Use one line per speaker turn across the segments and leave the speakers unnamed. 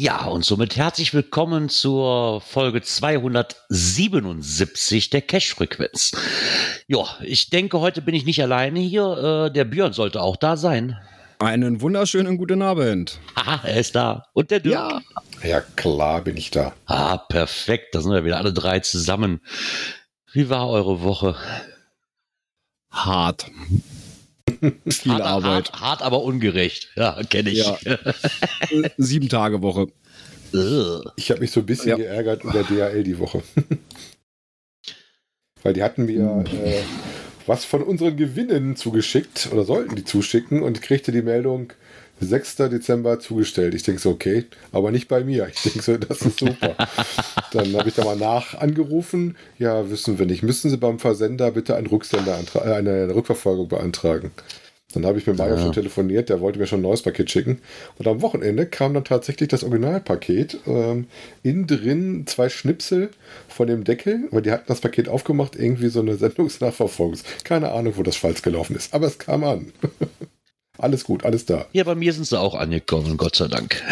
Ja, und somit herzlich willkommen zur Folge 277 der Cash-Frequenz. Ja, ich denke, heute bin ich nicht alleine hier. Äh, der Björn sollte auch da sein.
Einen wunderschönen guten Abend.
Haha, er ist da. Und der Dirk.
Ja.
Ja, klar bin ich da.
Ah, perfekt. Da sind wir wieder alle drei zusammen. Wie war eure Woche?
Hart. Viel
hart,
Arbeit.
Hart, hart, aber ungerecht. Ja, kenne ich.
Ja. Sieben Tage Woche.
Ich habe mich so ein bisschen
Ja.
geärgert über DHL die Woche. Weil die hatten mir äh, was von unseren Gewinnen zugeschickt oder sollten die zuschicken und ich kriegte die Meldung 6. Dezember zugestellt. Ich denke so, okay, aber nicht bei mir. Ich denke so, das ist super. Dann habe ich da mal nach angerufen. Ja, wissen wir nicht. Müssen Sie beim Versender bitte einen Rücksender äh, eine Rückverfolgung beantragen? Dann habe ich mit Mario
Ja.
schon telefoniert, der wollte mir schon ein neues Paket schicken. Und am Wochenende kam dann tatsächlich das Originalpaket. Ähm, innen drin zwei Schnipsel von dem Deckel, weil die hatten das Paket aufgemacht, irgendwie so eine Sendungsnachverfolgung. Keine Ahnung, wo das falsch gelaufen ist, aber es kam an. alles gut, alles da.
Ja, bei mir sind sie auch angekommen, Gott sei Dank.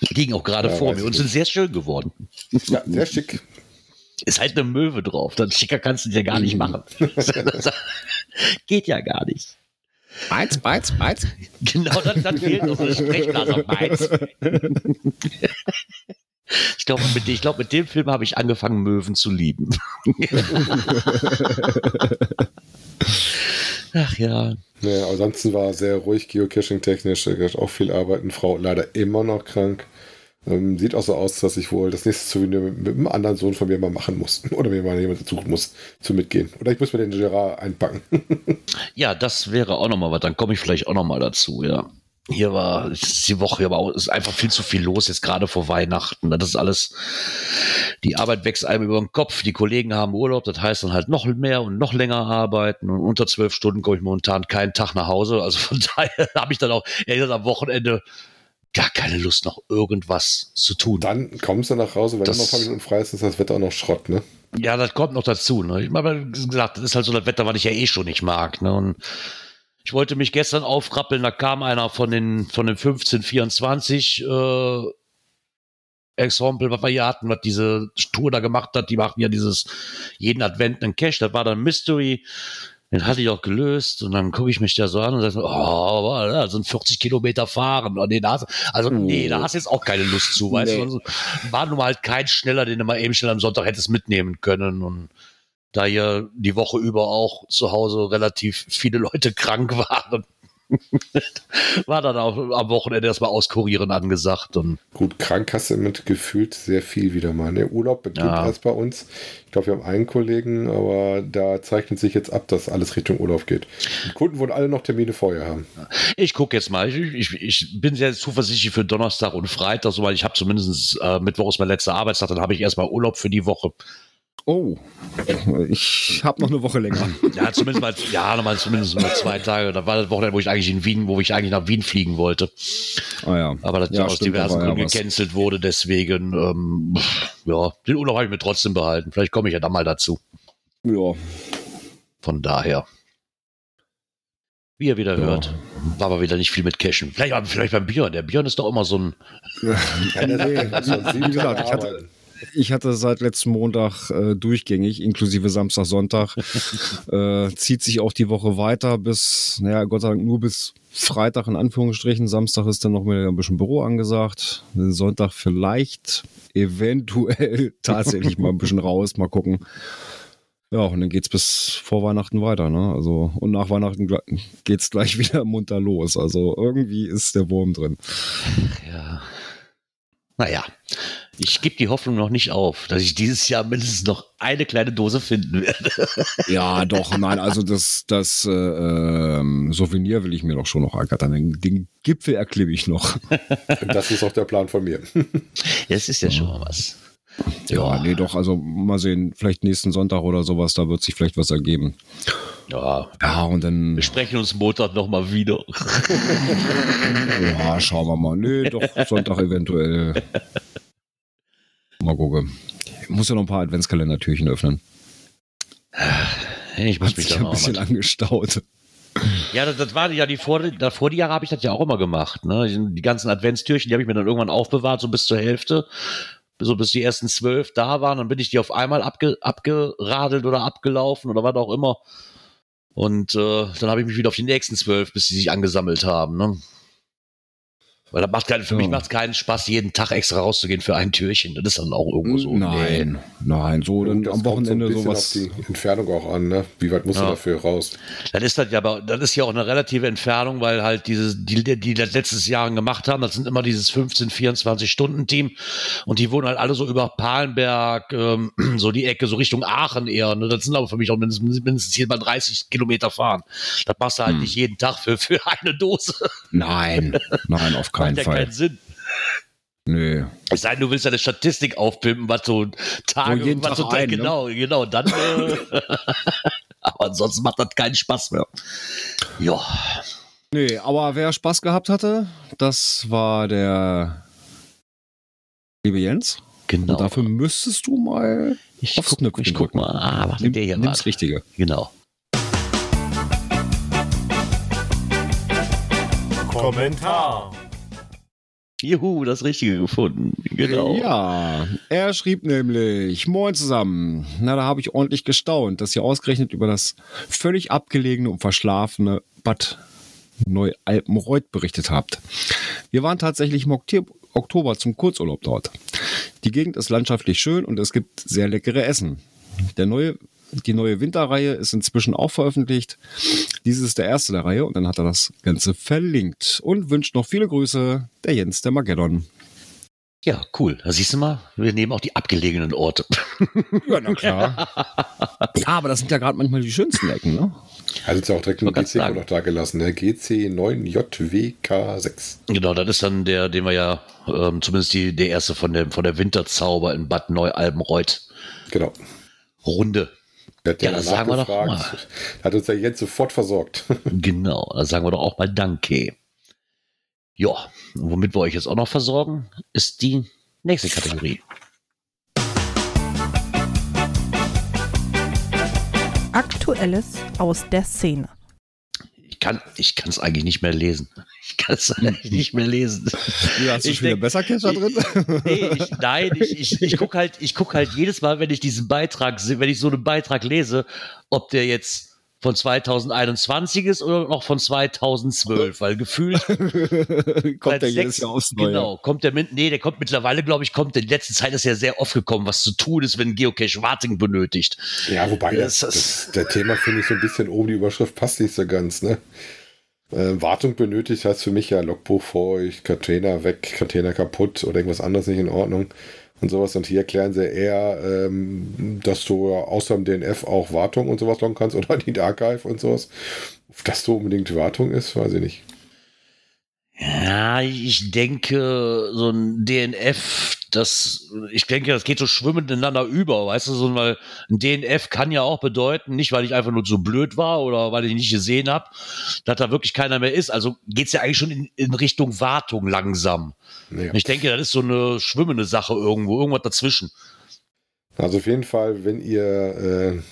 Die liegen auch gerade
Ja,
vor mir und sind sehr schön geworden.
Ja, sehr schick.
Ist halt eine Möwe drauf. Das schicker kannst du dir gar nicht machen. Geht ja gar nicht.
Eins, eins, eins.
Genau, dann, dann fehlt noch eine Sprechblase auf Mainz. Ich glaube, mit, ich glaub, mit dem Film habe ich angefangen, Möwen zu lieben. Ach ja.
Naja, ansonsten war sehr ruhig geocaching-technisch. Auch viel Arbeiten. Frau leider immer noch krank. Ähm, sieht auch so aus, dass ich wohl das nächste Souvenir mit, mit einem anderen Sohn von mir mal machen muss. Oder mir mal jemand dazu muss, zu mitgehen. Oder ich muss mir den Gerard einpacken.
Ja, das wäre auch nochmal was. Dann komme ich vielleicht auch nochmal dazu, ja. Hier war die Woche, aber auch, ist einfach viel zu viel los jetzt gerade vor Weihnachten. Das ist alles, die Arbeit wächst einem über den Kopf. Die Kollegen haben Urlaub, das heißt dann halt noch mehr und noch länger arbeiten. Und unter zwölf Stunden komme ich momentan keinen Tag nach Hause. Also von daher habe ich dann auch ehrlich gesagt, am Wochenende gar keine Lust, noch irgendwas zu tun.
Dann kommst du nach Hause, wenn
Das-
du noch ein paar Minuten frei ist, ist das Wetter auch noch Schrott, ne?
Ja, das kommt noch dazu. Ne? Ich habe gesagt, das ist halt so das Wetter, was ich ja eh schon nicht mag. Ne? Und ich wollte mich gestern aufrappeln, da kam einer von den, von den 1524 äh, Exempel, was wir hier hatten, was diese Tour da gemacht hat. Die machen ja dieses jeden Advent einen Cash. Das war dann Mystery. Den hatte ich auch gelöst und dann gucke ich mich da so an und sage, so, oh, da sind 40 Kilometer fahren. Und nee, da hast, also nee, da hast du jetzt auch keine Lust zu, weißt
Nee.
du. Also, war nun mal halt kein schneller, den du mal eben schnell am Sonntag hättest mitnehmen können. Und da hier die Woche über auch zu Hause relativ viele Leute krank waren, war dann auch am Wochenende erstmal auskurieren angesagt. Und
Gut, krank hast du mit gefühlt sehr viel wieder mal. Ne? Urlaub beginnt
Ja.
erst bei uns. Ich glaube, wir haben einen Kollegen, aber da zeichnet sich jetzt ab, dass alles Richtung Urlaub geht. Die Kunden wollen alle noch Termine vorher haben.
ich gucke jetzt mal. Ich, ich, ich bin sehr zuversichtlich für Donnerstag und Freitag, weil ich habe zumindest äh, Mittwoch ist mein letzter Arbeitstag, dann habe ich erstmal Urlaub für die Woche.
Oh. Ich habe noch eine Woche länger.
Ja, zumindest mal, ja, nochmal zumindest mal zwei Tage. Da war das Wochenende, wo ich eigentlich in Wien, wo ich eigentlich nach Wien fliegen wollte.
Ah ja.
Aber das
ja,
aus
stimmt,
diversen
ja
Gründen
was.
gecancelt wurde, deswegen, ähm, ja, den Urlaub habe ich mir trotzdem behalten. Vielleicht komme ich ja dann mal dazu.
Ja.
Von daher. Wie ihr wieder
Ja.
hört, war aber wieder nicht viel mit Cashen. Vielleicht, vielleicht beim Björn. Der Björn ist doch immer so ein.
Ja, muss schon sieben
Wie gesagt, ich hatte-. Ich hatte seit letzten Montag äh, durchgängig, inklusive Samstag, Sonntag. äh, zieht sich auch die Woche weiter bis, naja, Gott sei Dank nur bis Freitag in Anführungsstrichen. Samstag ist dann noch mal ein bisschen Büro angesagt. Sonntag vielleicht eventuell tatsächlich mal ein bisschen raus, mal gucken. Ja, und dann geht's bis vor Weihnachten weiter, ne? Also, und nach Weihnachten gle- geht's gleich wieder munter los. Also irgendwie ist der Wurm drin.
Ja. Naja. Ich gebe die Hoffnung noch nicht auf, dass ich dieses Jahr mindestens noch eine kleine Dose finden werde.
Ja, doch, nein, also das, das äh, ähm, Souvenir will ich mir doch schon noch ergattern. Den, den Gipfel erklimme ich noch.
Und das ist auch der Plan von mir.
Das ist ja schon mal was.
Ja, nee, doch, also mal sehen, vielleicht nächsten Sonntag oder sowas, da wird sich vielleicht was ergeben.
Ja,
Ja, und dann,
wir sprechen uns Montag nochmal wieder.
ja, schauen wir mal. Nee, doch, Sonntag eventuell. Mal gucken. Ich muss ja noch ein paar Adventskalendertürchen öffnen.
Ich muss
Hat
mich da
ein bisschen angestaut.
Ja, das, das war ja die vor, davor die Jahre habe ich das ja auch immer gemacht. Ne? Die ganzen Adventstürchen, die habe ich mir dann irgendwann aufbewahrt, so bis zur Hälfte, so bis die ersten zwölf da waren. Dann bin ich die auf einmal abge, abgeradelt oder abgelaufen oder was auch immer. Und äh, dann habe ich mich wieder auf die nächsten zwölf, bis sie sich angesammelt haben. Ne? Weil das macht keinen, für
Ja.
mich macht es keinen Spaß, jeden Tag extra rauszugehen für ein Türchen. Das ist dann auch irgendwo so.
nein, nein, so dann am Wochenende
so
sowas.
auf die Entfernung auch an, ne? Wie weit musst du
Ja.
dafür raus?
Dann ist das ja, aber das ist ja auch eine relative Entfernung, weil halt diese, die, die das letztes Jahr gemacht haben, das sind immer dieses 15, 24 Stunden Team und die wohnen halt alle so über Palenberg, ähm, so die Ecke, so Richtung Aachen eher. Ne? Das sind aber für mich auch mindestens, mindestens hier mal 30 Kilometer fahren. Das machst du halt
Hm.
nicht jeden Tag für, für eine Dose.
Nein, nein, auf keinen
Macht ja
Fall.
keinen Sinn.
Nö.
Es sei denn, du willst eine Statistik aufpimpen, was so Tage,
So jeden
was so
Tag ein, ne?
genau, genau, dann. Äh, aber ansonsten macht das keinen Spaß mehr. Ja.
Nee, aber wer Spaß gehabt hatte, das war der liebe Jens.
Genau.
Und dafür müsstest du mal
Ich
aufs
guck,
Knöpfchen
ich guck
drücken.
mal. Ah, was
nimm,
nimmt der hier
nimm's
was?
Richtige.
Genau.
Kommentar.
Juhu, das Richtige gefunden. Genau.
Ja, er schrieb nämlich, moin zusammen. Na, da habe ich ordentlich gestaunt, dass ihr ausgerechnet über das völlig abgelegene und verschlafene Bad Neu-Alpenreuth berichtet habt. Wir waren tatsächlich im Oktober zum Kurzurlaub dort. Die Gegend ist landschaftlich schön und es gibt sehr leckere Essen. Der neue, die neue Winterreihe ist inzwischen auch veröffentlicht. Dieses ist der erste der Reihe und dann hat er das Ganze verlinkt und wünscht noch viele Grüße, der Jens der Mageddon.
Ja, cool. Da siehst du mal, wir nehmen auch die abgelegenen Orte.
Ja, na klar. ja, aber das sind ja gerade manchmal die schönsten Ecken, ne?
Also ist ja auch direkt ein
Wollte grad
GC
sagen.
noch da gelassen, ne? GC 9JWK6.
Genau, das ist dann der, den wir ja, ähm, zumindest die, der erste von der, von der Winterzauber in Bad Neu-Albenreuth.
Genau.
Runde.
Der hat
Ja,
ja,
das sagen wir doch
nachgefragt. Hat uns ja jetzt sofort versorgt.
Genau, da sagen wir doch auch mal Danke. Ja, und womit wir euch jetzt auch noch versorgen, ist die nächste Kategorie.
Aktuelles aus der Szene.
Ich kann ich kann es eigentlich nicht mehr lesen. Ich kann es nicht mehr lesen.
Ja, hast du
Ich
schon wieder
denk-
Besserkescher drin?
Nee, ich, nein, ich, ich, ich gucke halt, ich guck halt jedes Mal, wenn ich diesen Beitrag, wenn ich so einen Beitrag lese, ob der jetzt von 2021 ist oder noch von 2012, weil gefühlt
Kommt der jedes Jahr aufs Neue.
Genau, kommt der mit, nee, der kommt mittlerweile, glaube ich, kommt, in letzter Zeit ist ja sehr oft gekommen, was zu tun ist, wenn Geocache Wartung benötigt.
Ja, wobei
Das
das,
ist-
das, der Thema finde ich so ein bisschen oben, die Überschrift passt nicht so ganz, ne? Äh, Wartung benötigt heißt für mich ja Logbuch feucht, Container weg, Container kaputt oder irgendwas anderes nicht in Ordnung und sowas. Und hier erklären sie eher, ähm, dass du außer dem DNF auch Wartung und sowas loggen kannst oder die Archive und sowas. Ob das so unbedingt Wartung ist, weiß ich nicht.
Ja, ich denke, so ein DNF, das, ich denke, das geht so schwimmend ineinander über, weißt du, so, weil ein DNF kann ja auch bedeuten, nicht weil ich einfach nur so blöd war oder weil ich nicht gesehen habe, dass da wirklich keiner mehr ist. Also geht's ja eigentlich schon in, in Richtung Wartung langsam.
Ja.
Ich denke, das ist so eine schwimmende Sache irgendwo, irgendwas dazwischen.
Also auf jeden Fall, wenn ihr äh,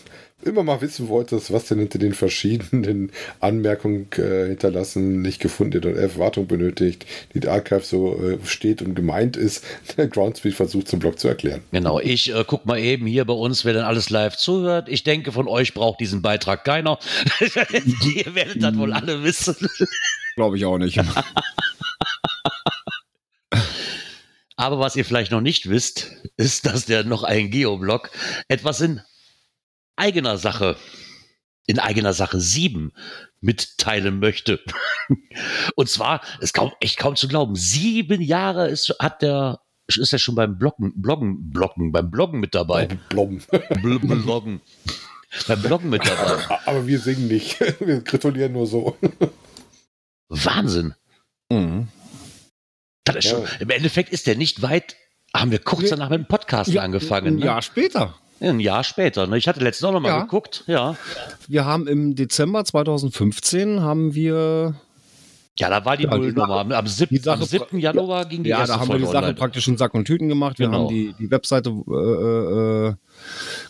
immer mal wissen wolltet, was denn hinter den verschiedenen Anmerkungen äh, hinterlassen, nicht gefunden, und F Wartung benötigt, die Archive so äh, steht und gemeint ist, der Groundspeed versucht zum Blog zu erklären.
Genau, ich äh, guck mal eben hier bei uns, wer denn alles live zuhört. Ich denke, von euch braucht diesen Beitrag keiner. Ihr werdet das wohl alle wissen.
Glaube ich auch nicht.
Aber was ihr vielleicht noch nicht wisst, ist, dass der noch ein Geoblog etwas in eigener Sache, in eigener Sache 7 mitteilen möchte. Und zwar, ist kaum, echt kaum zu glauben, sieben Jahre ist, hat der ist er schon beim Bloggen, Bloggen, Bloggen, beim Bloggen mit dabei.
Blom.
Bl Bloggen. beim Bloggen mit dabei.
Aber wir singen nicht. Wir gratulieren nur so.
Wahnsinn.
Mhm.
Das ist
Ja.
schon, Im Endeffekt ist der nicht weit, haben wir kurz danach mit dem Podcast
Ja,
angefangen.
Ein
Ne?
Jahr später.
Ein Jahr später. Ne? Ich hatte letztens auch noch mal
Ja.
geguckt. Ja.
Wir haben im Dezember 2015 haben wir
Ja, da war die
Ja,
Nullnummer. Am, am, sieb,
die Sache-
am 7. Januar ging die
ja,
erste
da haben wir
Folge
die Sache
online.
praktisch in Sack und Tüten gemacht. Wir
Genau.
haben die, die Webseite äh, äh,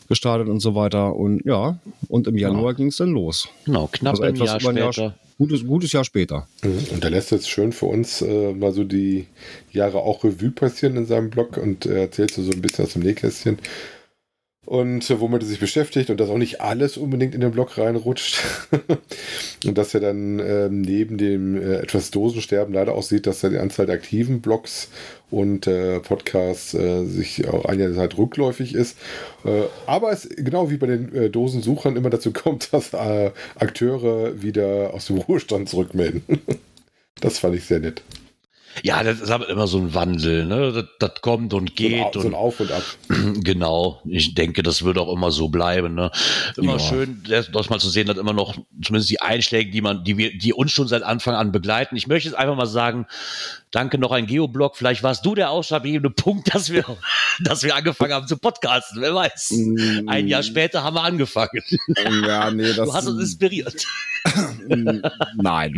gestartet und so weiter. Und ja, und im Januar ging es dann los.
Genau, knapp
Also
ein
etwas
Jahr
über ein Jahr
später.
Gutes, gutes Jahr später.
Und er lässt jetzt schön für uns äh, mal so die Jahre auch Revue passieren in seinem Blog und er erzählt so, so ein bisschen aus dem Nähkästchen. Und äh, womit er sich beschäftigt und dass auch nicht alles unbedingt in den Blog reinrutscht. und dass er dann ähm, neben dem äh, etwas Dosensterben leider auch sieht, dass er die Anzahl der aktiven Blogs und äh, Podcasts äh, sich auch einerseits rückläufig ist. Äh, aber es genau wie bei den äh, Dosensuchern immer dazu kommt, dass Akteure wieder aus dem Ruhestand zurückmelden. das fand ich sehr nett.
Ja, das ist aber immer so ein Wandel. Ne? Das, das kommt und
So ein,
geht.
Au- so ein
und
Auf und Ab.
Genau, ich denke, das wird auch immer so bleiben. Ne? Immer
Ja.
schön, das das mal zu sehen, dass immer noch zumindest die Einschläge, die man, die wir, die uns schon seit Anfang an begleiten. Ich möchte jetzt einfach mal sagen, danke noch ein Geoblog. Vielleicht warst du der ausschlaggebende Punkt, dass wir, dass wir angefangen haben zu podcasten. Wer weiß? Ein Jahr später haben wir angefangen.
Ja, nee, das
Du hast uns inspiriert.
Nein.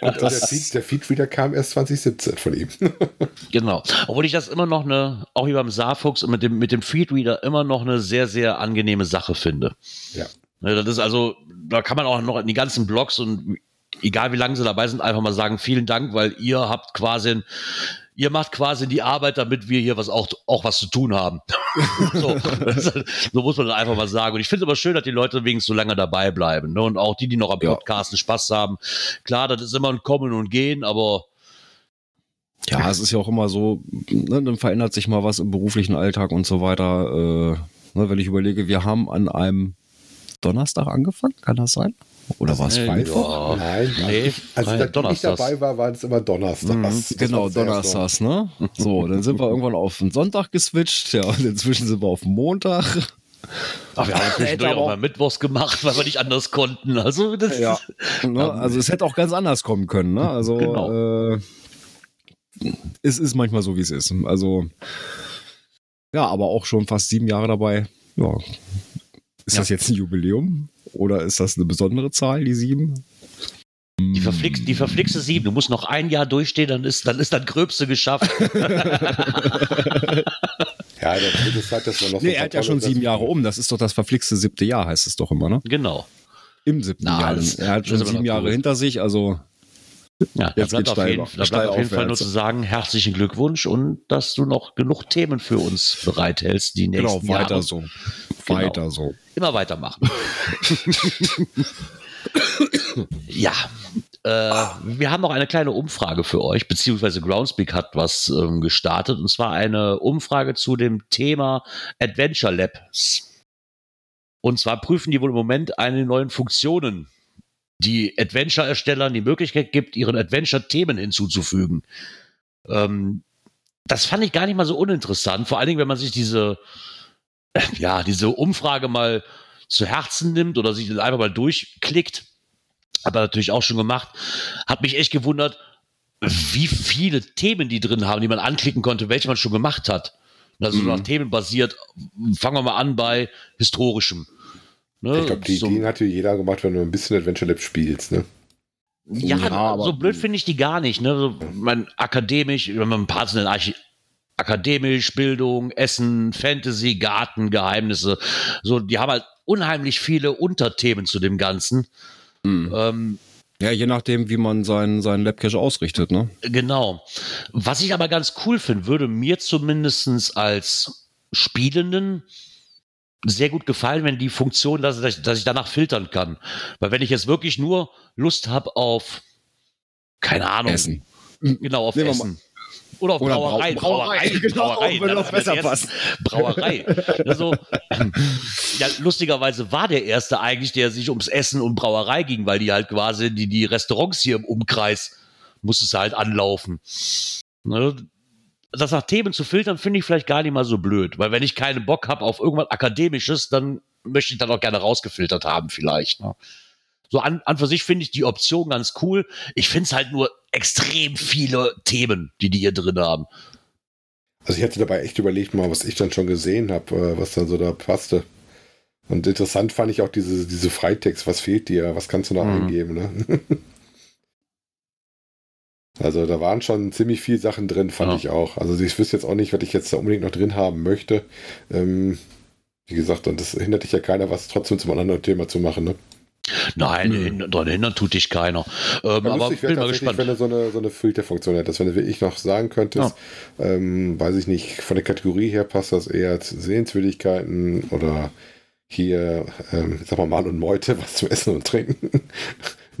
Und der, Feed, der Feed wieder kam erst 2017 von ihm.
Genau. Obwohl ich das immer noch eine, auch wie beim Saarfuchs mit dem, mit dem Feedreader immer noch eine sehr, sehr angenehme Sache finde.
ja.
Ne, Das ist also, da kann man auch noch in die ganzen Blogs und egal wie lange sie dabei sind, einfach mal sagen, vielen Dank, weil ihr habt quasi, ein- ihr macht quasi die Arbeit, damit wir hier was auch, auch was zu tun haben. so, das so muss man dann einfach mal sagen. Und ich finde es aber schön, dass die Leute wenigstens so lange dabei bleiben. Ne? Und auch die, die noch am
Ja.
Podcasten Spaß haben. Klar, das ist immer ein Kommen und Gehen, aber
Ja, es ist ja auch immer so, ne, dann verändert sich mal was im beruflichen Alltag und so weiter. Äh, ne, wenn ich überlege, wir haben an einem Donnerstag angefangen, kann das sein? Oder war es
Äh,
Freitag?
Nein,
Nee,
ich, als
Freitag,
ich dabei war, waren es immer Donnerstags.
Mhm, genau. Donnerstags, ne? So, dann sind wir irgendwann auf den Sonntag geswitcht, ja, und inzwischen sind wir auf den Montag.
ach, wir haben zwischendurch auch- mal Mittwochs gemacht, weil wir nicht anders konnten. Also das
Ja. Ne? Also es hätte auch ganz anders kommen können, ne? Also
Genau.
äh, es ist manchmal so, wie es ist. Also ja, aber auch schon fast sieben Jahre dabei. Ja. Ist
Ja.
das jetzt ein Jubiläum? Oder ist das eine besondere Zahl, die sieben?
Die, verflixt, die verflixte sieben, du musst noch ein Jahr durchstehen, dann ist dann ist das Gröbste geschafft.
Ja, dann wird es Zeit, dass wir noch
Nee, er hat ja schon sieben Jahre um. Das ist doch das verflixte siebte Jahr, heißt es doch immer, ne?
genau.
Im siebten
Na,
Jahr.
das-
er hat schon sieben Jahre hinter sich, also
Ja, da
Jetzt
bleibt
geht's
auf jeden, da bleibt auf jeden Fall nur zu sagen, herzlichen Glückwunsch und dass du noch genug Themen für uns bereithältst, die nächsten
genau, weiter
Jahre.
so.
Genau.
Weiter so.
Immer weitermachen. ja, äh, wir haben noch eine kleine Umfrage für euch, beziehungsweise Groundspeak hat was ähm, gestartet, und zwar eine Umfrage zu dem Thema Adventure Labs. Und zwar prüfen die wohl im Moment eine neuen Funktionen, die Adventure-Erstellern die Möglichkeit gibt, ihren Adventure-Themen hinzuzufügen. Ähm, das fand ich gar nicht mal so uninteressant, vor allen Dingen, wenn man sich diese, ja, diese Umfrage mal zu Herzen nimmt oder sich einfach mal durchklickt, aber natürlich auch schon gemacht, hat mich echt gewundert, wie viele Themen die drin haben, die man anklicken konnte, welche man schon gemacht hat. Also
Mhm.
nach Themen basiert, fangen wir mal an bei historischem. Ne,
Ich glaube, die
so-
Ideen hat ja jeder gemacht, wenn du ein bisschen Adventure Lab spielst. Ne?
ja,
Ja, aber-
so blöd finde ich die gar nicht. Ne? So, mein akademisch, wenn man ein paar Archi akademisch, Bildung, Essen, Fantasy, Garten, Geheimnisse. So, die haben halt unheimlich viele Unterthemen zu dem Ganzen.
Mhm.
Ähm,
Ja, je nachdem, wie man seinen, seinen Labcache ausrichtet, ne?
Genau. Was ich aber ganz cool finde, würde mir zumindest als Spielenden sehr gut gefallen, wenn die Funktion, dass, ich- dass ich danach filtern kann. Weil wenn ich jetzt wirklich nur Lust habe auf, keine Ahnung,
Essen.
genau, auf
Nehmen
Essen. Oder auf
Oder
Brauerei.
Brau- Brauerei, genau,
Brauerei,
besser
erste- Brauerei. Also, ja, lustigerweise war der erste eigentlich, der sich ums Essen und Brauerei ging, weil die halt quasi die, die Restaurants hier im Umkreis musstest halt anlaufen. Ne? Das nach Themen zu filtern, finde ich vielleicht gar nicht mal so blöd, weil wenn ich keinen Bock habe auf irgendwas Akademisches, dann möchte ich dann auch gerne rausgefiltert haben, vielleicht. Ne? So an, an für sich finde ich die Option ganz cool. Ich finde es halt nur extrem viele Themen, die die hier drin haben.
Also ich hätte dabei echt überlegt mal, was ich dann schon gesehen habe, äh, was dann so da passte. Und interessant fand ich auch diese, diese Freitext, was fehlt dir, was kannst du noch mhm. eingeben, ne? Also da waren schon ziemlich viele Sachen drin, fand ja. ich auch. Also ich wüsste jetzt auch nicht, was ich jetzt da unbedingt noch drin haben möchte. Ähm, wie gesagt, und das hindert dich ja keiner, was trotzdem zum anderen Thema zu machen, ne?
Nein, hm. daran hindern tut dich keiner. Ähm, aber
ich bin mal gespannt. Wenn du so eine, so eine Filterfunktion hättest, wenn du wirklich noch sagen könntest, ja. ähm, weiß ich nicht, von der Kategorie her passt das eher zu Sehenswürdigkeiten oder hier, ähm, sag mal, Mal und Meute, was zu essen und trinken.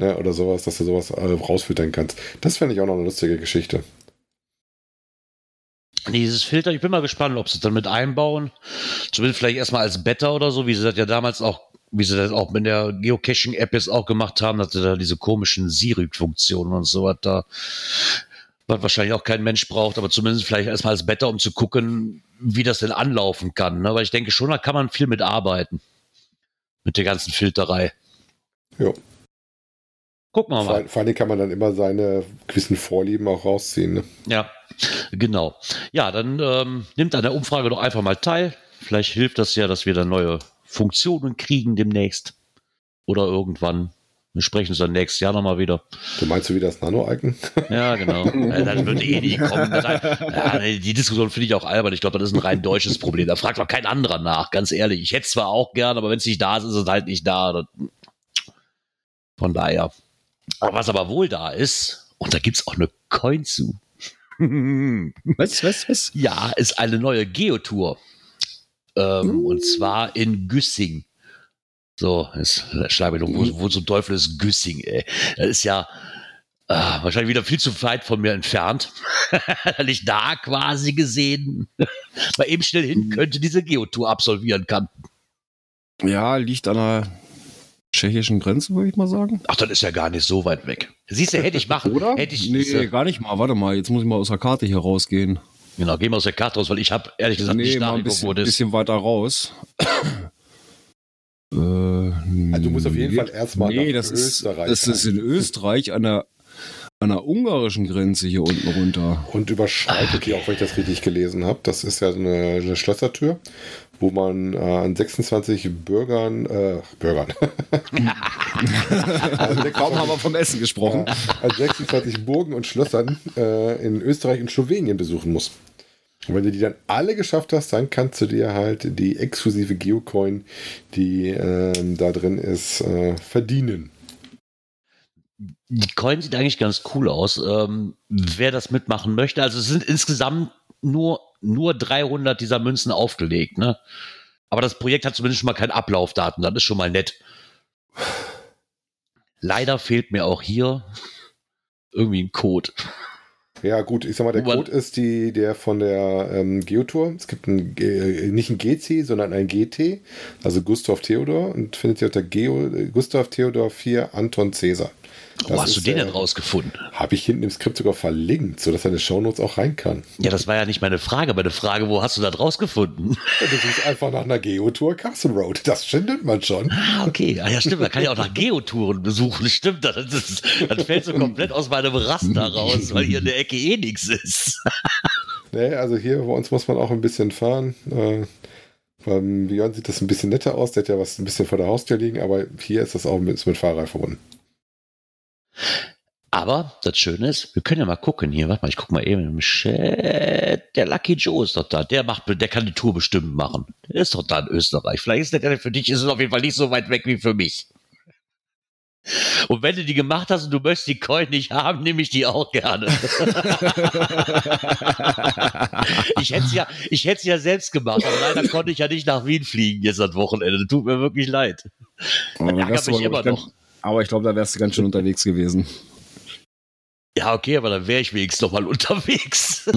Ne, oder sowas, dass du sowas äh, rausfiltern kannst. Das fände ich auch noch eine lustige Geschichte.
Dieses Filter, ich bin mal gespannt, ob sie es dann mit einbauen. Zumindest vielleicht erstmal als Beta oder so, wie sie das ja damals auch, wie sie das auch mit der Geocaching-App jetzt auch gemacht haben, dass sie da diese komischen Siri-Funktionen und so was da, was wahrscheinlich auch kein Mensch braucht, aber zumindest vielleicht erstmal als Beta, um zu gucken, wie das denn anlaufen kann. Ne? Weil ich denke schon, da kann man viel mit arbeiten. Mit der ganzen Filterei.
Ja.
Gucken wir mal.
Vor allem kann man dann immer seine gewissen Vorlieben auch rausziehen. Ne?
Ja, genau. Ja, dann ähm, nimmt an der Umfrage doch einfach mal teil. Vielleicht hilft das ja, dass wir dann neue Funktionen kriegen demnächst. Oder irgendwann. Wir sprechen uns dann nächstes Jahr nochmal wieder.
Du meinst du wieder das Nano-Icon?
Ja, genau. ja, das wird eh nie kommen. Ja, die Diskussion finde ich auch albern. Ich glaube, das ist ein rein deutsches Problem. Da fragt doch kein anderer nach, ganz ehrlich. Ich hätte es zwar auch gern, aber wenn es nicht da ist, ist es halt nicht da. Von daher. Aber was aber wohl da ist, und da gibt es auch eine Coin zu.
was, was, was?
Ja, ist eine neue Geotour. Ähm, uh. Und zwar in Güssing. So, jetzt schlage ich noch, wo, wo zum Teufel ist Güssing, ey? Das ist ja äh, wahrscheinlich wieder viel zu weit von mir entfernt. Weil ich da quasi gesehen mal eben schnell hin hm. könnte, diese Geotour absolvieren kann.
Ja, liegt an der tschechischen Grenze, würde ich mal sagen.
Ach, das ist ja gar nicht so weit weg. Siehst du, hätte ich machen.
Oder?
Hätte ich,
nee, äh, gar nicht mal. Warte mal, jetzt muss ich mal aus der Karte hier rausgehen.
Genau, gehen wir aus der Karte raus, weil ich habe ehrlich gesagt
nee,
nicht
mal ein bisschen, wo das bisschen weiter raus.
äh, also du musst auf jeden nee, Fall erstmal
nee, das Österreich. Ist, das ist in Österreich an der, an der ungarischen Grenze hier unten runter.
Und überschreitet die auch, wenn ich das richtig gelesen habe. Das ist ja eine, eine Schlössertür wo man äh, an 26 Bürgern, äh, Bürgern.
also Kaum haben wir vom Essen gesprochen.
Äh, an 26 Burgen und Schlössern äh, in Österreich und Slowenien besuchen muss. Und wenn du die dann alle geschafft hast, dann kannst du dir halt die exklusive Geocoin, die ähm, da drin ist, äh, verdienen.
Die Coin sieht eigentlich ganz cool aus. Ähm, wer das mitmachen möchte, also es sind insgesamt nur, nur 300 dieser Münzen aufgelegt, ne? Aber das Projekt hat zumindest schon mal kein Ablaufdatum, das ist schon mal nett. Leider fehlt mir auch hier irgendwie ein Code.
Ja, gut, ich sag mal, der Code ist die, der von der ähm, Geotour. Es gibt ein, äh, nicht ein GC, sondern ein GT, also Gustav Theodor und findet sich unter Geo, Gustav Theodor 4 Anton Cäsar.
Wo hast du den denn äh, rausgefunden?
Habe ich hinten im Skript sogar verlinkt, sodass deine Shownotes auch rein kann.
Ja, das war ja nicht meine Frage. Meine Frage, wo hast du das rausgefunden?
Ja, du suchst einfach nach einer Geotour Castle Road. Das findet man schon.
Ah, okay. Ah, ja, stimmt. Man kann ja auch nach Geotouren besuchen. Stimmt. Das, ist, das fällt so komplett aus meinem Raster raus, weil hier in der Ecke eh nichts ist.
nee, also hier bei uns muss man auch ein bisschen fahren. Äh, beim Björn sieht das ein bisschen netter aus. Der hat ja was ein bisschen vor der Haustür liegen, aber hier ist das auch mit, mit Fahrrad verbunden.
Aber das Schöne ist, wir können ja mal gucken hier. Warte mal, ich gucke mal eben im Chat. Der Lucky Joe ist doch da. Der macht, der kann die Tour bestimmt machen. Der ist doch da in Österreich. Vielleicht ist der für dich ist es auf jeden Fall nicht so weit weg wie für mich. Und wenn du die gemacht hast und du möchtest die Coin nicht haben, nehme ich die auch gerne. ich hätte es ja, ich hätte ja selbst gemacht, aber leider konnte ich ja nicht nach Wien fliegen jetzt am Wochenende. Tut mir wirklich leid.
Aber ärgert mich immer noch. Aber ich glaube, da wärst du ganz schön unterwegs gewesen.
Ja, okay, aber dann wäre ich wenigstens noch mal unterwegs.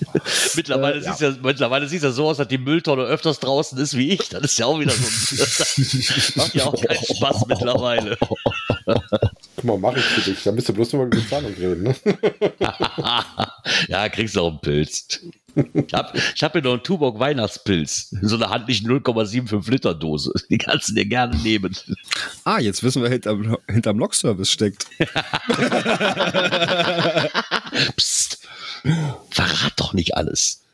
mittlerweile äh, sieht ja. ja. mittlerweile sieht ja so aus, dass die Mülltonne öfters draußen ist wie ich. Das ist ja auch wieder so. macht ja auch keinen Spaß mittlerweile.
Guck mal, mach ich für dich. Dann bist du bloß noch mal über die Bezahlung reden, ne?
ja, kriegst du auch einen Pilz. Ich habe ich hab hier noch einen Tuborg Weihnachtspilz. In so einer handlichen 0,75 Liter Dose. Die kannst du dir gerne nehmen.
Ah, jetzt wissen wir, hinterm, hinterm Log-Service steckt.
Psst. Verrat doch nicht alles.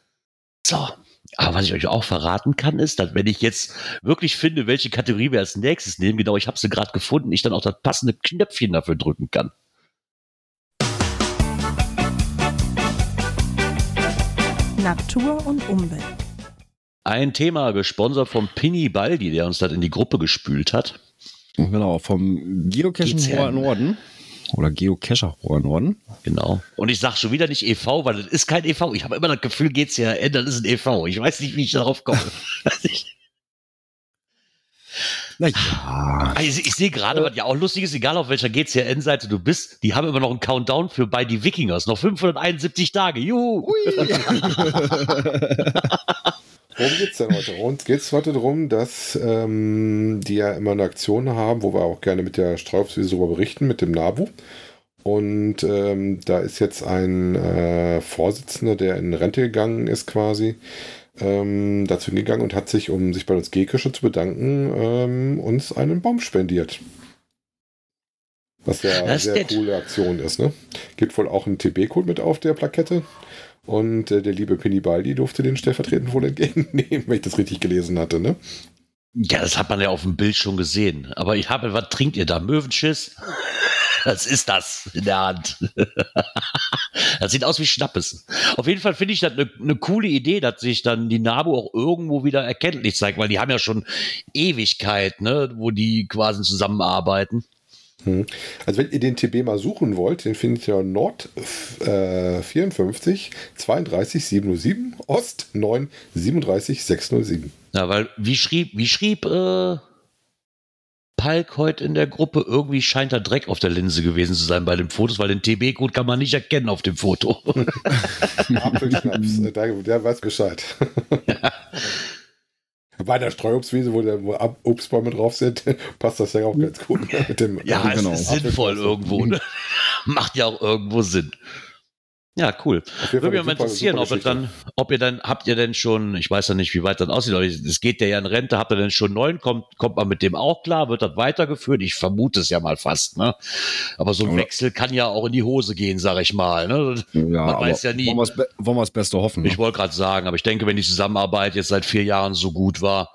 So. Aber was ich euch auch verraten kann, ist, dass wenn ich jetzt wirklich finde, welche Kategorie wir als nächstes nehmen, genau, ich habe sie gerade gefunden, ich dann auch das passende Knöpfchen dafür drücken kann.
Natur und Umwelt.
Ein Thema gesponsert vom Pini Baldi, der uns das in die Gruppe gespült hat.
Genau, vom Geocaching. Hoher Norden. Oder Geocacher Hoher Norden.
Genau. Und ich sage schon wieder nicht e.V., weil das ist kein e.V. Ich habe immer das Gefühl, geht's ja das ist ein e.V. Ich weiß nicht, wie ich darauf komme.
Naja.
Also ich sehe gerade, was ja auch lustig ist, egal auf welcher GCN-Seite du bist, die haben immer noch einen Countdown für bei die Wikingers. Noch 571 Tage. Juhu.
Worum geht's denn heute? Uns geht's heute darum, dass ähm, die ja immer eine Aktion haben, wo wir auch gerne mit der Streifwiese darüber berichten, mit dem NABU. Und ähm, da ist jetzt ein äh, Vorsitzender, der in Rente gegangen ist quasi, ähm, dazu hingegangen und hat sich, um sich bei uns Gekische zu bedanken, ähm, uns einen Baum spendiert. Was ja eine sehr
nett.
coole Aktion ist. Ne? Gibt wohl auch einen TB-Code mit auf der Plakette. Und äh, der liebe Pinibaldi durfte den stellvertretend wohl entgegennehmen, wenn ich das richtig gelesen hatte. Ne?
Ja, das hat man ja auf dem Bild schon gesehen. Aber ich habe, was trinkt ihr da? Möwenschiss? Was ist das in der Hand? das sieht aus wie Schnappes. Auf jeden Fall finde ich das eine ne coole Idee, dass sich dann die NABU auch irgendwo wieder erkenntlich zeigt, weil die haben ja schon Ewigkeit, ne, wo die quasi zusammenarbeiten.
Hm. Also wenn ihr den TB mal suchen wollt, den findet ihr Nord äh, 54 32 707, Ost 9 37 607.
Ja, weil wie schrieb, wie schrieb äh, Palk heute in der Gruppe, irgendwie scheint da Dreck auf der Linse gewesen zu sein bei den Fotos, weil den TB-Code kann man nicht erkennen auf dem Foto.
Apfelschnaps, äh, der, der weiß Bescheid. Bei der Streuobstwiese, wo der wo Obstbäume drauf sind, passt das ja auch ganz gut mit dem.
Ja,
genau.
es ist sinnvoll irgendwo. Ne? Macht ja auch irgendwo Sinn. Ja, cool. Würde mich mal interessieren, ob ihr dann, ob ihr dann, habt ihr denn schon, ich weiß ja nicht, wie weit das aussieht, aber es geht ja in Rente, habt ihr denn schon neun, kommt, kommt man mit dem auch klar, wird das weitergeführt? Ich vermute es ja mal fast, ne? Aber so ein
Ja.
Wechsel kann ja auch in die Hose gehen, sag ich mal, ne?
Ja,
Man
aber
weiß ja nie.
Wollen wir das Beste hoffen. ne?
Ich wollte gerade sagen, aber ich denke, wenn die Zusammenarbeit jetzt seit vier Jahren so gut war,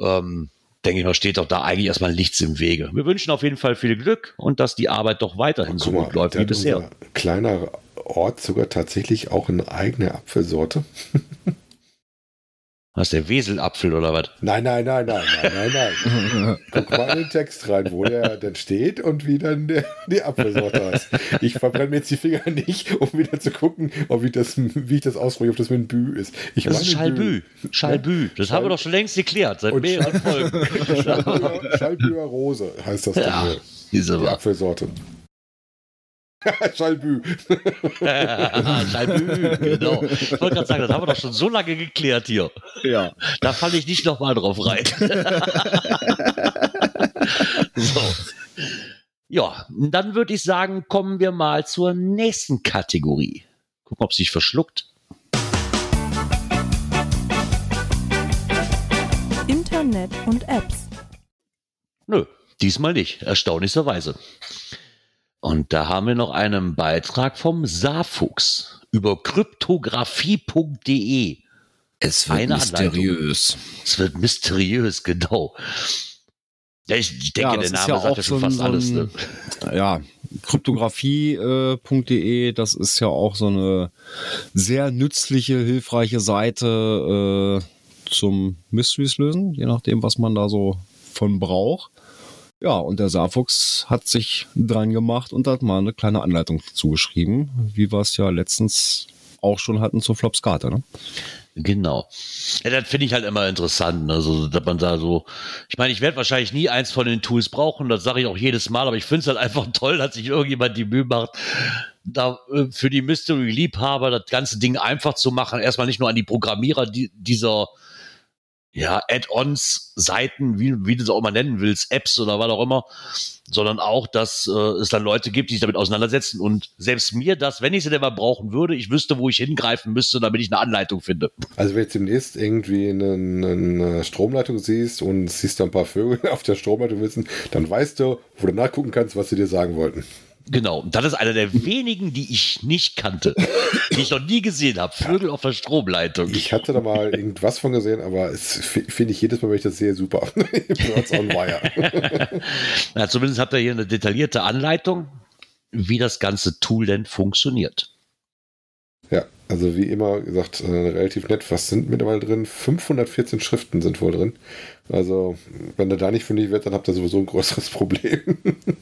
ähm, denke ich mal, steht doch da eigentlich erstmal nichts im Wege. Wir wünschen auf jeden Fall viel Glück und dass die Arbeit doch weiterhin so
Guck mal,
gut läuft wie bisher.
kleiner Ort sogar tatsächlich auch eine eigene Apfelsorte.
Was der Weselapfel oder was?
Nein, nein, nein, nein, nein, nein, nein. Guck mal in den Text rein, wo der denn steht und wie dann der, die Apfelsorte heißt. Ich verbrenne mir jetzt die Finger nicht, um wieder zu gucken, ob ich das, wie ich das ausspreche, ob das mit ein Bü ist. Ich
Das ist Schalbü. Schalbü. Das haben wir doch schon längst geklärt, seit mehreren Folgen.
Schalbüer, Rose heißt das
Ja,
dann wohl.
diese
Die. Apfelsorte. Schalbü.
Schalbü, genau. Ich wollte gerade sagen, das haben wir doch schon so lange geklärt hier.
ja.
Da falle ich nicht nochmal drauf rein. so. Ja, dann würde ich sagen, kommen wir mal zur nächsten Kategorie. Gucken, ob sie sich verschluckt.
Internet und Apps.
Nö, diesmal nicht, erstaunlicherweise. Und da haben wir noch einen Beitrag vom Saarfuchs über kryptographie.de.
Es
wird mysteriös. Es wird mysteriös, genau. Ja, ich, denke, der Name sagt ja schon fast alles. Ne?
Ja, kryptographie.de, das ist ja auch so eine sehr nützliche, hilfreiche Seite äh, zum Mysteries lösen, je nachdem, was man da so von braucht. Ja, und der Saarfuchs hat sich dran gemacht und hat mal eine kleine Anleitung zugeschrieben, wie wir es ja letztens auch schon hatten zur Flopskarte. Ne?
Genau. Ja, das finde ich halt immer interessant. Ne? Also, dass man da so, ich meine, ich werde wahrscheinlich nie eins von den Tools brauchen, das sage ich auch jedes Mal, aber ich finde es halt einfach toll, dass sich irgendjemand die Mühe macht, da äh, für die Mystery-Liebhaber das ganze Ding einfach zu machen. Erstmal nicht nur an die Programmierer die, dieser ja, Add-ons, Seiten, wie, wie du es auch immer nennen willst, Apps oder was auch immer, sondern auch, dass äh, es dann Leute gibt, die sich damit auseinandersetzen und selbst mir das, wenn ich sie denn mal brauchen würde, ich wüsste, wo ich hingreifen müsste, damit ich eine Anleitung finde.
Also wenn du jetzt demnächst irgendwie eine, eine Stromleitung siehst und siehst da ein paar Vögel auf der Stromleitung sitzen, dann weißt du, wo du nachgucken kannst, was sie dir sagen wollten.
Genau, und das ist einer der wenigen, die ich nicht kannte, die ich noch nie gesehen habe. Vögel auf der Stromleitung.
Ich hatte da mal irgendwas von gesehen, aber es finde ich jedes Mal, wenn ich das sehe, super. Birds on Wire.
Na, zumindest habt ihr hier eine detaillierte Anleitung, wie das ganze Tool denn funktioniert.
Ja, also wie immer gesagt, äh, relativ nett. Was sind mittlerweile drin? 514 Schriften sind wohl drin. Also, wenn er da nicht fündig wird, dann habt ihr sowieso ein größeres Problem.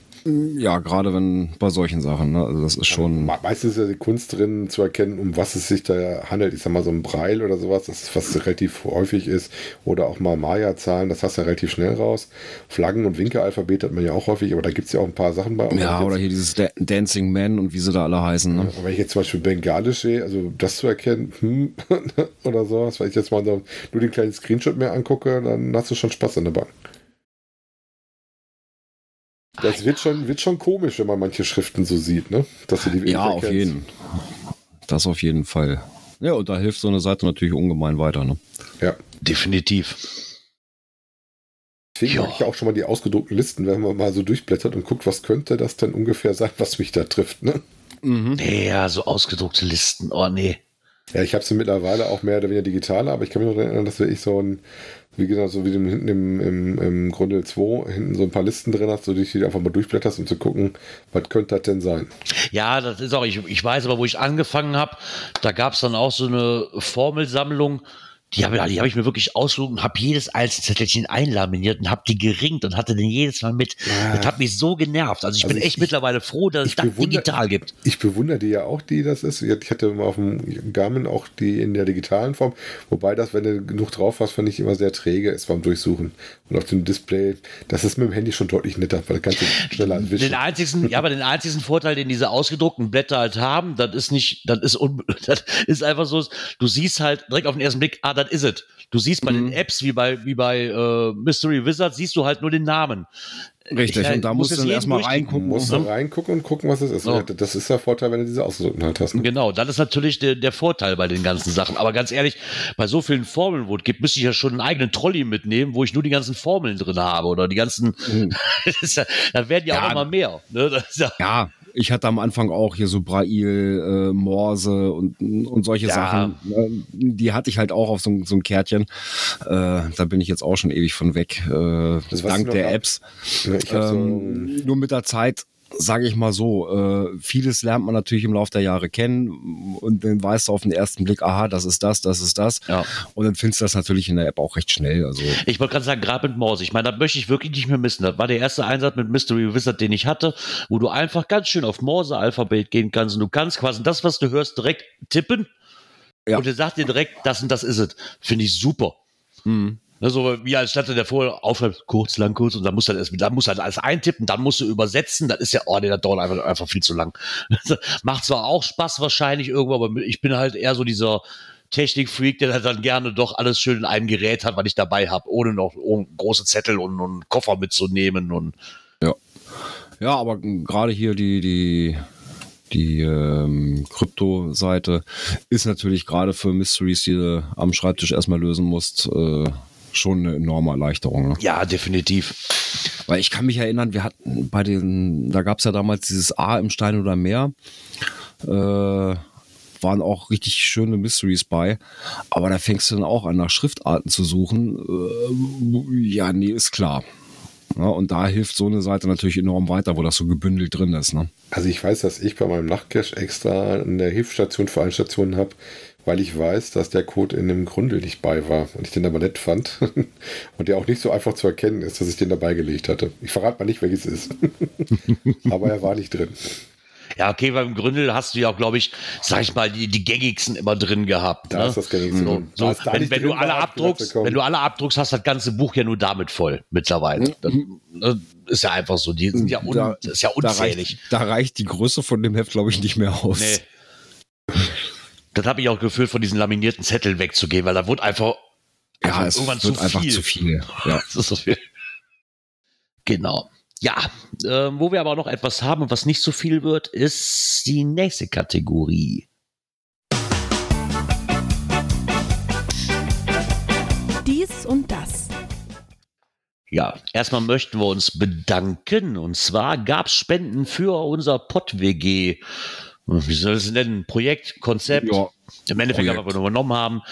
Ja, gerade wenn bei solchen Sachen, ne? Also das ist schon.
Me- Meistens ist ja die Kunst drin zu erkennen, um was es sich da handelt. Ich sag mal, so ein Braille oder sowas, das ist, was relativ häufig ist. Oder auch mal Maya-Zahlen, das hast du ja relativ schnell raus. Flaggen- und Winkelalphabet hat man ja auch häufig, aber da gibt es ja auch ein paar Sachen bei.
Ja,
Aber
oder hier dieses Da- Dancing Man und wie sie da alle heißen. Ne?
Aber wenn ich jetzt zum Beispiel Bengalisch sehe, also das zu erkennen, hm, oder sowas, weil ich jetzt mal so nur den kleinen Screenshot mir angucke, dann hast du schon Spaß an der Bank. Das wird schon, wird schon komisch, wenn man manche Schriften so sieht, ne? Dass du die
Ja, auf
erkennst.
jeden. Das auf jeden Fall. Ja, und da hilft so eine Seite natürlich ungemein weiter. Ne?
Ja.
Definitiv.
Deswegen
Ja.
mag ich auch schon mal die ausgedruckten Listen, wenn man mal so durchblättert und guckt, was könnte das denn ungefähr sein, was mich da trifft, ne?
Ja, so ausgedruckte Listen. Oh nee.
Ja, ich habe sie mittlerweile auch mehr oder weniger digital, aber ich kann mich noch erinnern, dass ich so ein, wie gesagt, so wie du hinten im, im, im Grunde 2 hinten so ein paar Listen drin hast, so die du einfach mal durchblätterst, um zu gucken, was könnte das denn sein?
Ja, das ist auch, ich, ich weiß aber, wo ich angefangen habe, da gab es dann auch so eine Formelsammlung, die habe die hab ich mir wirklich ausgesucht und habe jedes einzelne Zettelchen einlaminiert und habe die geringt und hatte den jedes Mal mit. Das hat mich so genervt. Also ich
Also
bin
ich-
echt mittlerweile froh, dass es
ich
das digital gibt.
Ich bewundere die ja auch, die das ist. Ich hatte mal auf dem Garmin auch die in der digitalen Form, wobei das, wenn du genug drauf hast, fand ich immer sehr träge ist beim Durchsuchen. Und auf dem Display, das ist mit dem Handy schon deutlich netter, weil da kannst du schneller
Den
wischen.
einzigen, ja, aber den einzigen Vorteil, den diese ausgedruckten Blätter halt haben, das ist nicht, das ist, un, das ist einfach so, du siehst halt direkt auf den ersten Blick, ah, das is it. Du siehst bei den Apps wie bei, wie bei äh, Mystery Wizard, siehst du halt nur den Namen.
Richtig,
Ich,
und da
muss
musst du
jetzt
dann erstmal reingucken.
musst
ne?
du reingucken und gucken, was es ist.
So.
Das ist der Vorteil, wenn du diese ausgedruckten halt hast. Ne?
Genau, das ist natürlich der, der Vorteil bei den ganzen Sachen. Aber ganz ehrlich, bei so vielen Formeln, wo es gibt, müsste ich ja schon einen eigenen Trolley mitnehmen, wo ich nur die ganzen Formeln drin habe oder die ganzen. ist ja, da werden ja,
Ja.
auch mal mehr. Ne? Das ist ja,
Ja, ich hatte am Anfang auch hier so Braille, äh, Morse und, und solche
Ja.
Sachen. Ne? Die hatte ich halt auch auf so, ein- so ein Kärtchen. Äh, da bin ich jetzt auch schon ewig von weg, äh, dank der Apps.
Ja, Ich hab so,
Ähm, nur mit der Zeit sage ich mal so, äh, vieles lernt man natürlich im Laufe der Jahre kennen und dann weißt du auf den ersten Blick, aha, das ist das, das ist das.
Ja.
Und dann findest du das natürlich in der App auch recht schnell. Also
Ich wollte gerade sagen, gerade mit Morse. Ich meine, das möchte ich wirklich nicht mehr missen. Das war der erste Einsatz mit Mystery Wizard, den ich hatte, wo du einfach ganz schön auf Morse-Alphabet gehen kannst und du kannst quasi das, was du hörst, direkt tippen
Ja.
und der sagt dir direkt, das und das ist es. Finde ich super. Ne, so wie als statt der vorher aufhört, kurz, lang, kurz, und dann musst du das, dann musst du alles eintippen, dann musst du übersetzen, das ist ja, oh, nee, das dauert einfach, einfach viel zu lang. Macht zwar auch Spaß wahrscheinlich irgendwo, aber ich bin halt eher so dieser Technikfreak, der dann gerne doch alles schön in einem Gerät hat, was ich dabei habe, ohne noch große Zettel und, und Koffer mitzunehmen und
Ja, aber gerade hier die, die, die ähm, Krypto-Seite ist natürlich gerade für Mysteries, die du am Schreibtisch erstmal lösen musst, äh, schon eine enorme Erleichterung. Ne?
ja, definitiv.
Weil ich kann mich erinnern, wir hatten bei den, da gab es ja damals dieses A im Stein oder Meer. Äh, waren auch richtig schöne Mysteries bei. Aber da fängst du dann auch an, nach Schriftarten zu suchen. Äh, ja, nee, ist klar. Ja, und da hilft so eine Seite natürlich enorm weiter, wo das so gebündelt drin ist. Ne?
Also ich weiß, dass ich bei meinem Nachtcache extra eine Hilfsstation für Einstationen habe, weil ich weiß, dass der Code in dem Grundel nicht bei war und ich den aber nett fand und der auch nicht so einfach zu erkennen ist, dass ich den dabei gelegt hatte. Ich verrate mal nicht, welches ist. aber er war nicht drin.
Ja, okay, beim Gründel hast du ja auch, glaube ich, sag ich mal, die, die gängigsten immer drin gehabt.
Da
ne?
ist das gängigste
So, so,
Da da
wenn, wenn du alle abdruckst, wenn du alle abdruckst, hast das ganze Buch ja nur damit voll mittlerweile. Das, das ist ja einfach so. Die sind ja, un,
Da-
das ist ja
Da
unzählig.
reicht, da reicht die Größe von dem Heft, glaube ich, nicht mehr aus.
Nee. Das habe ich auch gefühlt, von diesen laminierten Zetteln wegzugehen, weil da wurde einfach
Ja, es
irgendwann
wird
zu
einfach
viel.
zu viel. Ja.
Das ist so viel. Genau. Ja, äh, wo wir aber noch etwas haben und was nicht so viel wird, ist die nächste Kategorie.
Dies und das.
Ja, erstmal möchten wir uns bedanken. Und zwar gab es Spenden für unser Pott-WG. Wie soll ich es nennen? Projekt, Konzept.
Ja.
Im Endeffekt
Projekt.
aber nur übernommen haben.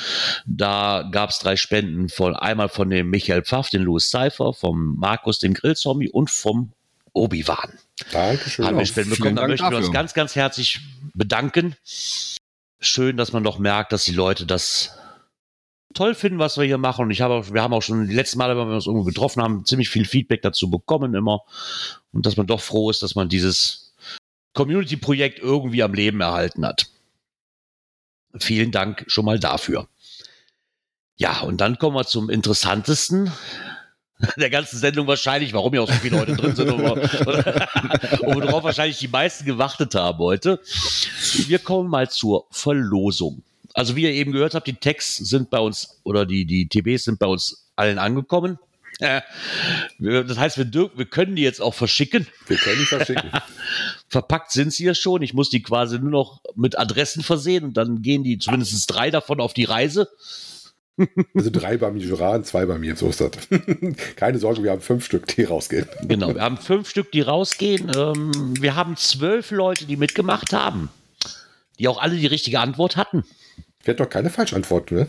Da gab es drei Spenden von einmal von dem Michael Pfaff, den Louis Cypher, vom Markus, dem Grillzombie und vom Obi-Wan.
Dankeschön.
haben wir Spenden bekommen. Da möchten wir uns ganz, ganz herzlich bedanken. Schön, dass man doch merkt, dass die Leute das toll finden, was wir hier machen. Und ich habe, auch- wir haben auch schon die letzten Male, wenn wir uns irgendwo getroffen haben, ziemlich viel Feedback dazu bekommen immer. Und dass man doch froh ist, dass man dieses Community-Projekt irgendwie am Leben erhalten hat. Vielen Dank schon mal dafür. Ja, und dann kommen wir zum interessantesten der ganzen Sendung wahrscheinlich, warum hier auch so viele Leute drin sind und, worauf wahrscheinlich die meisten gewartet haben heute. Wir kommen mal zur Verlosung. Also wie ihr eben gehört habt, die Tags sind bei uns oder die, die TBs sind bei uns allen angekommen. Äh, das heißt, wir, wir können die jetzt auch verschicken.
Wir können die verschicken.
Verpackt sind sie ja schon. Ich muss die quasi nur noch mit Adressen versehen und dann gehen die zumindest drei davon auf die Reise.
Also drei bei mir, Juran, zwei bei mir, so ist das. Keine Sorge, wir haben fünf Stück, die rausgehen.
Genau, wir haben fünf Stück, die rausgehen. Ähm, wir haben zwölf Leute, die mitgemacht haben, die auch alle die richtige Antwort hatten.
Wir hatten doch keine Falschantwort, ne?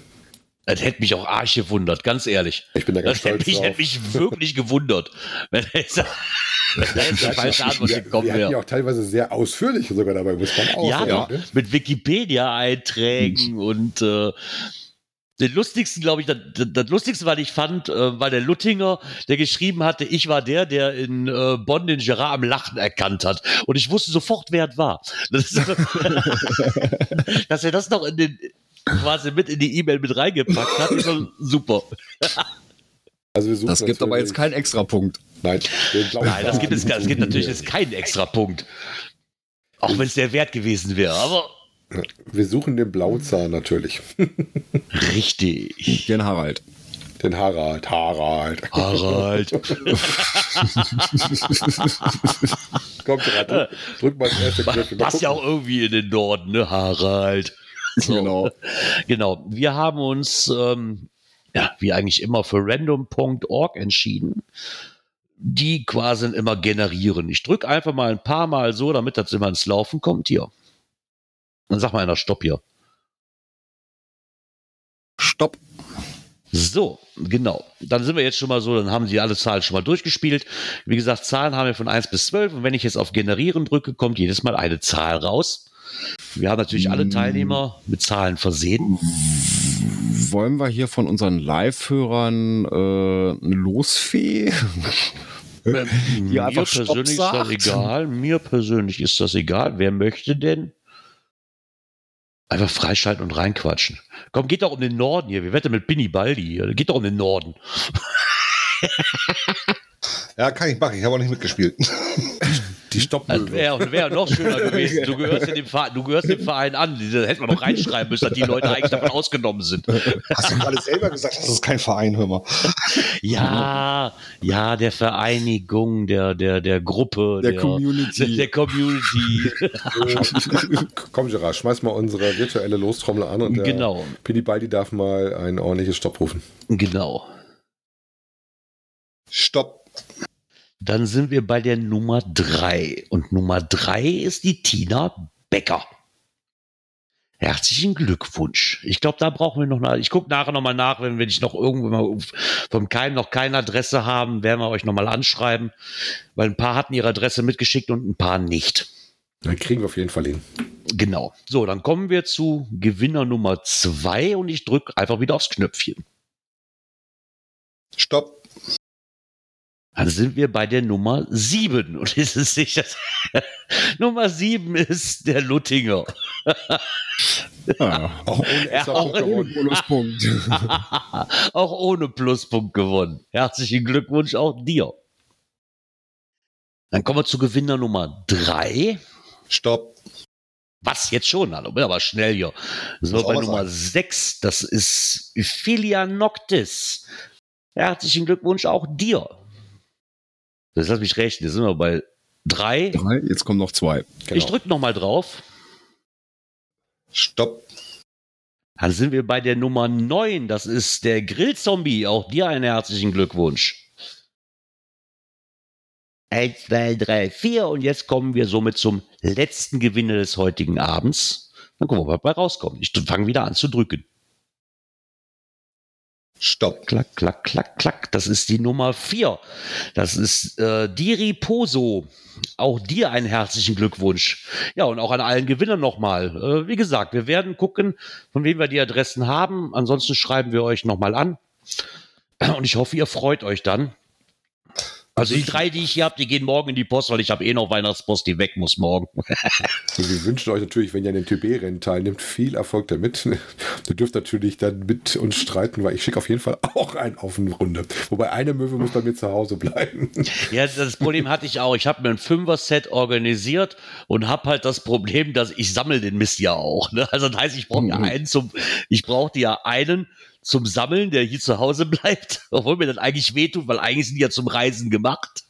Das hätte mich auch arg gewundert, ganz ehrlich.
Ich bin da ganz
Das hätte
stolz
mich,
drauf.
hätte mich wirklich gewundert, wenn da jetzt, wenn da jetzt eine falsche Antwort
wir,
gekommen
wir hatten ja
wäre.
auch teilweise sehr ausführlich sogar dabei, muss man auch
Ja,
sagen.
ja,
ne?
mit Wikipedia-Einträgen und äh, den lustigsten, glaube ich, das, das lustigste, was ich fand, äh, war der Luttinger, der geschrieben hatte, ich war der, der in äh, Bonn den Gerard am Lachen erkannt hat. Und ich wusste sofort, wer es war. Das dass er das noch in den quasi mit in die E-Mail mit reingepackt hat, ist schon super.
Also wir suchen
Das gibt aber jetzt keinen Extrapunkt.
Nein,
Nein, das gibt es, das gibt natürlich jetzt keinen extra Punkt. Auch wenn es der Wert gewesen wäre, aber
Wir suchen den Blauzahn natürlich.
richtig.
Den Harald.
Den Harald. Harald.
Harald.
Komm, Gerard, drück, mal das erste Knöpfchen.
Passt ja auch irgendwie in den Norden, ne, Harald. So.
Genau.
Genau. Wir haben uns, ähm, ja, wie eigentlich immer, für random.org entschieden, die quasi immer generieren. Ich drücke einfach mal ein paar Mal so, damit das immer ins Laufen kommt. Hier. Dann sag mal einer Stopp hier.
Stopp.
So, genau. Dann sind wir jetzt schon mal so, dann haben sie alle Zahlen schon mal durchgespielt. Wie gesagt, Zahlen haben wir von 1 bis 12 und wenn ich jetzt auf Generieren drücke, kommt jedes Mal eine Zahl raus. Wir haben natürlich alle
Mm.
Teilnehmer mit Zahlen versehen.
Wollen wir hier von unseren Live-Hörern äh, eine Losfee? Die
Mir
Stopp
persönlich ist das egal. Mir persönlich ist das egal. Wer möchte denn? Einfach freischalten und reinquatschen. Komm, geht doch um den Norden hier. Wir wetten mit Binny Baldi hier. Geht doch um den Norden.
Ja, kann ich machen. Ich habe auch nicht mitgespielt.
Die
Das
Stoppmöwe.
wäre wär noch schöner gewesen. Du gehörst, dem Verein, du gehörst dem Verein an. Da hätte man noch reinschreiben müssen, dass die Leute eigentlich davon ausgenommen sind.
Hast du gerade selber gesagt, das ist kein Verein, hör mal.
Ja, ja, der Vereinigung, der, der, der Gruppe,
Der Community.
Der, der Community.
Komm, Gerard, schmeiß mal unsere virtuelle Lostrommel an und der
Genau.
Pini Baldi darf mal ein ordentliches Stopp rufen.
genau.
Stopp.
Dann sind wir bei der Nummer drei Und Nummer drei ist die Tina Becker. Herzlichen Glückwunsch. Ich glaube, da brauchen wir noch eine. Ich gucke nachher nochmal nach, wenn, wenn ich noch irgendwo mal vom Keim noch keine Adresse haben, werden wir euch nochmal anschreiben. Weil ein paar hatten ihre Adresse mitgeschickt und ein paar nicht.
Dann kriegen wir auf jeden Fall hin.
Genau. So, dann kommen wir zu Gewinner Nummer zwei und ich drücke einfach wieder aufs Knöpfchen.
Stopp.
Dann sind wir bei der Nummer sieben und es ist sicher. Nummer sieben ist der Luttinger.
Ja.
Auch ohne
Ja, auch
Punkt
Ohne. Bonuspunkt.
auch ohne Pluspunkt gewonnen. Herzlichen Glückwunsch auch dir. Dann kommen wir zu Gewinner Nummer drei.
Stopp.
Was jetzt schon? Hallo, bin aber schnell hier. So,
auch
bei Nummer 6, das ist Philia Noctis. Herzlichen Glückwunsch auch dir. Das lass mich rechnen, jetzt sind wir bei 3.
Drei, jetzt kommen noch zwei.
Genau.
Ich drücke nochmal drauf.
Stopp.
Dann sind wir bei der Nummer 9. Das ist der Grillzombie. Auch dir einen herzlichen Glückwunsch. 1, 2, 3, 4. Und jetzt kommen wir somit zum letzten Gewinner des heutigen Abends. Dann gucken wir, was dabei rauskommt. Ich fange wieder an zu drücken.
Stopp.
Klack, klack, klack, klack. Das ist die Nummer 4. Das ist äh, Diri Poso. Auch dir einen herzlichen Glückwunsch. Ja, und auch an allen Gewinnern nochmal. Äh, wie gesagt, wir werden gucken, von wem wir die Adressen haben. Ansonsten schreiben wir euch nochmal an. Und ich hoffe, ihr freut euch dann. Also die drei, die ich hier habe, die gehen morgen in die Post, weil ich habe eh noch Weihnachtspost, die weg muss morgen.
Wir wünschen euch natürlich, wenn ihr an den TB-Rennen teilnimmt, viel Erfolg damit. Du dürft natürlich dann mit uns streiten, weil ich schicke auf jeden Fall auch einen auf eine Runde. Wobei eine Möwe muss bei mir zu Hause bleiben.
Ja, das Problem hatte ich auch. Ich habe mir ein Fünfer-Set organisiert und habe halt das Problem, dass ich sammle den Mist ja auch. Ne? Also das heißt, ich brauche ja einen zum, ich brauchte ja einen zum Sammeln, der hier zu Hause bleibt, obwohl mir das eigentlich wehtut, weil eigentlich sind die ja zum Reisen gemacht.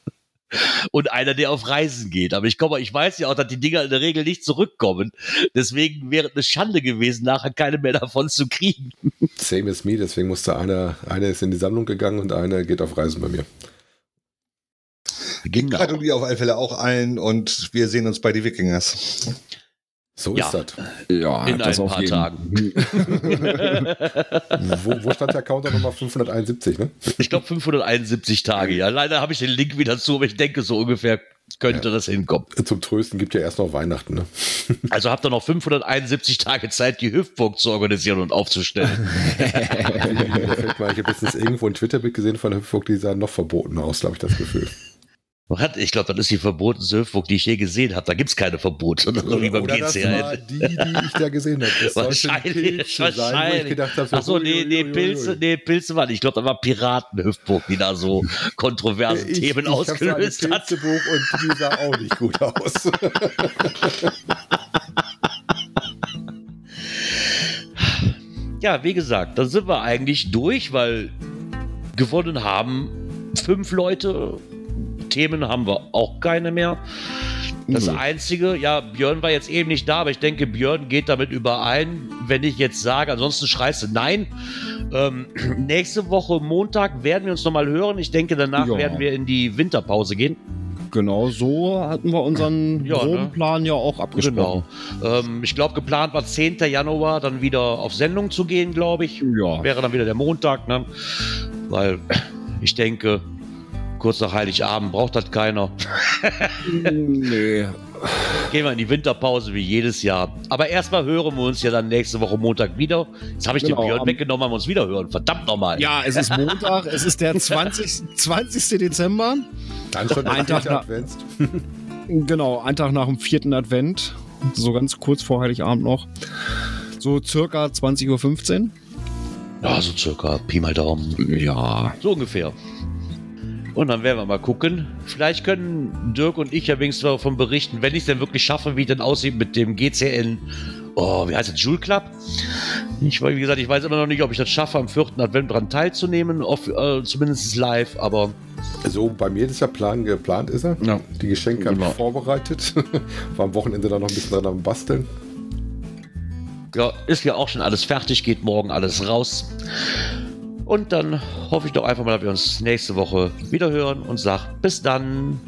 Und einer, der auf Reisen geht. Aber ich komme, ich weiß ja auch, dass die Dinger in der Regel nicht zurückkommen. Deswegen wäre es eine Schande gewesen, nachher keine mehr davon zu kriegen.
Same as me, deswegen musste einer, einer ist in die Sammlung gegangen und einer geht auf Reisen bei mir.
Genau.
Gratuliere auf alle Fälle auch allen und wir sehen uns bei die Wikingers.
So
Ja.
ist das.
Ja,
In
das
ein
auf
paar
jeden.
Tagen.
Wo, wo stand der Counter Nummer 571, ne?
Ich glaube 571 Tage, ja. Leider habe ich den Link wieder zu, aber ich denke, so ungefähr könnte das hinkommen.
Zum Trösten gibt ja erst noch Weihnachten, ne?
Also habt ihr noch 571 Tage Zeit, die Hüpfburg zu organisieren und aufzustellen.
Ich habe letztens irgendwo ein Twitter-Bild gesehen von der Hüpfburg, die sah noch verboten aus, habe ich das Gefühl.
Hat- Ich glaube, das ist die verbotenste Hüpfburg, die ich je gesehen habe. Da gibt es keine Verbote. So wie beim
Oder das war die, die ich da gesehen habe. Das
Wahrscheinlich,
Pilze sein,
wahrscheinlich. Ach so, nee, nee, Pilze, nee, Pilze waren. Ich glaube, da war Piratenhüpfburg, die da so kontroverse
Ich-
Themen
ich
ausgelöst hat.
Pilzebuch und die sah auch nicht gut aus.
Ja, wie gesagt, da sind wir eigentlich durch, weil gewonnen haben fünf Leute. Themen haben wir auch keine mehr. Das. Einzige, ja, Björn war jetzt eben nicht da, aber ich denke, Björn geht damit überein, wenn ich jetzt sage, ansonsten schreist du nein. Ähm, nächste Woche Montag werden wir uns nochmal hören. Ich denke, danach
Ja.
werden wir in die Winterpause gehen.
Genau so hatten wir unseren
Ja,
groben
ne?
Plan ja auch abgesprochen.
Genau. Ähm, ich glaube, geplant war 10. Januar dann wieder auf Sendung zu gehen, glaube ich.
Ja.
Wäre dann wieder der Montag, ne? Weil ich denke, kurz nach Heiligabend braucht das keiner.
nee.
Gehen wir in die Winterpause wie jedes Jahr. Aber erstmal hören wir uns ja dann nächste Woche Montag wieder. Jetzt habe ich
Genau,
den Björn weggenommen, haben wir uns wieder hören. Verdammt nochmal.
Ja, es ist Montag, es ist der 20. 20. Dezember.
Dann schon
Ein
der
Tag nach-
Advents.
Genau, ein Tag nach dem vierten Advent. So ganz kurz vor Heiligabend noch. So circa 20.15 Uhr.
Ja, so circa Pi mal Daumen.
Ja.
So ungefähr. Und dann werden wir mal gucken. Vielleicht können Dirk und ich ja wenigstens davon berichten, wenn ich es denn wirklich schaffe, wie es denn aussieht mit dem GCN. Oh, wie heißt das? Joule Club? Ich, wie gesagt, ich weiß immer noch nicht, ob ich das schaffe, am vierten Advent dran teilzunehmen. Auf, äh, zumindest live, aber
So, bei mir ist der Plan geplant, ist er.
Ja.
Die Geschenke habe
Genau.
ich vorbereitet. War am Wochenende dann noch ein bisschen dran am Basteln.
ja, ist ja auch schon alles fertig, geht morgen alles raus. Und dann hoffe ich doch einfach mal, dass wir uns nächste Woche wieder hören und sag bis dann.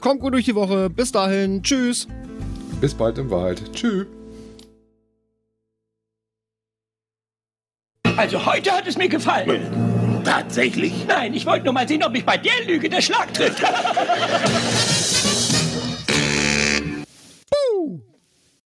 Kommt gut durch die Woche. Bis dahin. Tschüss.
Bis bald im Wald. Tschüss.
Also heute hat es mir gefallen. Tatsächlich? Nein, ich wollte nur mal sehen, ob mich bei der Lüge der Schlag trifft.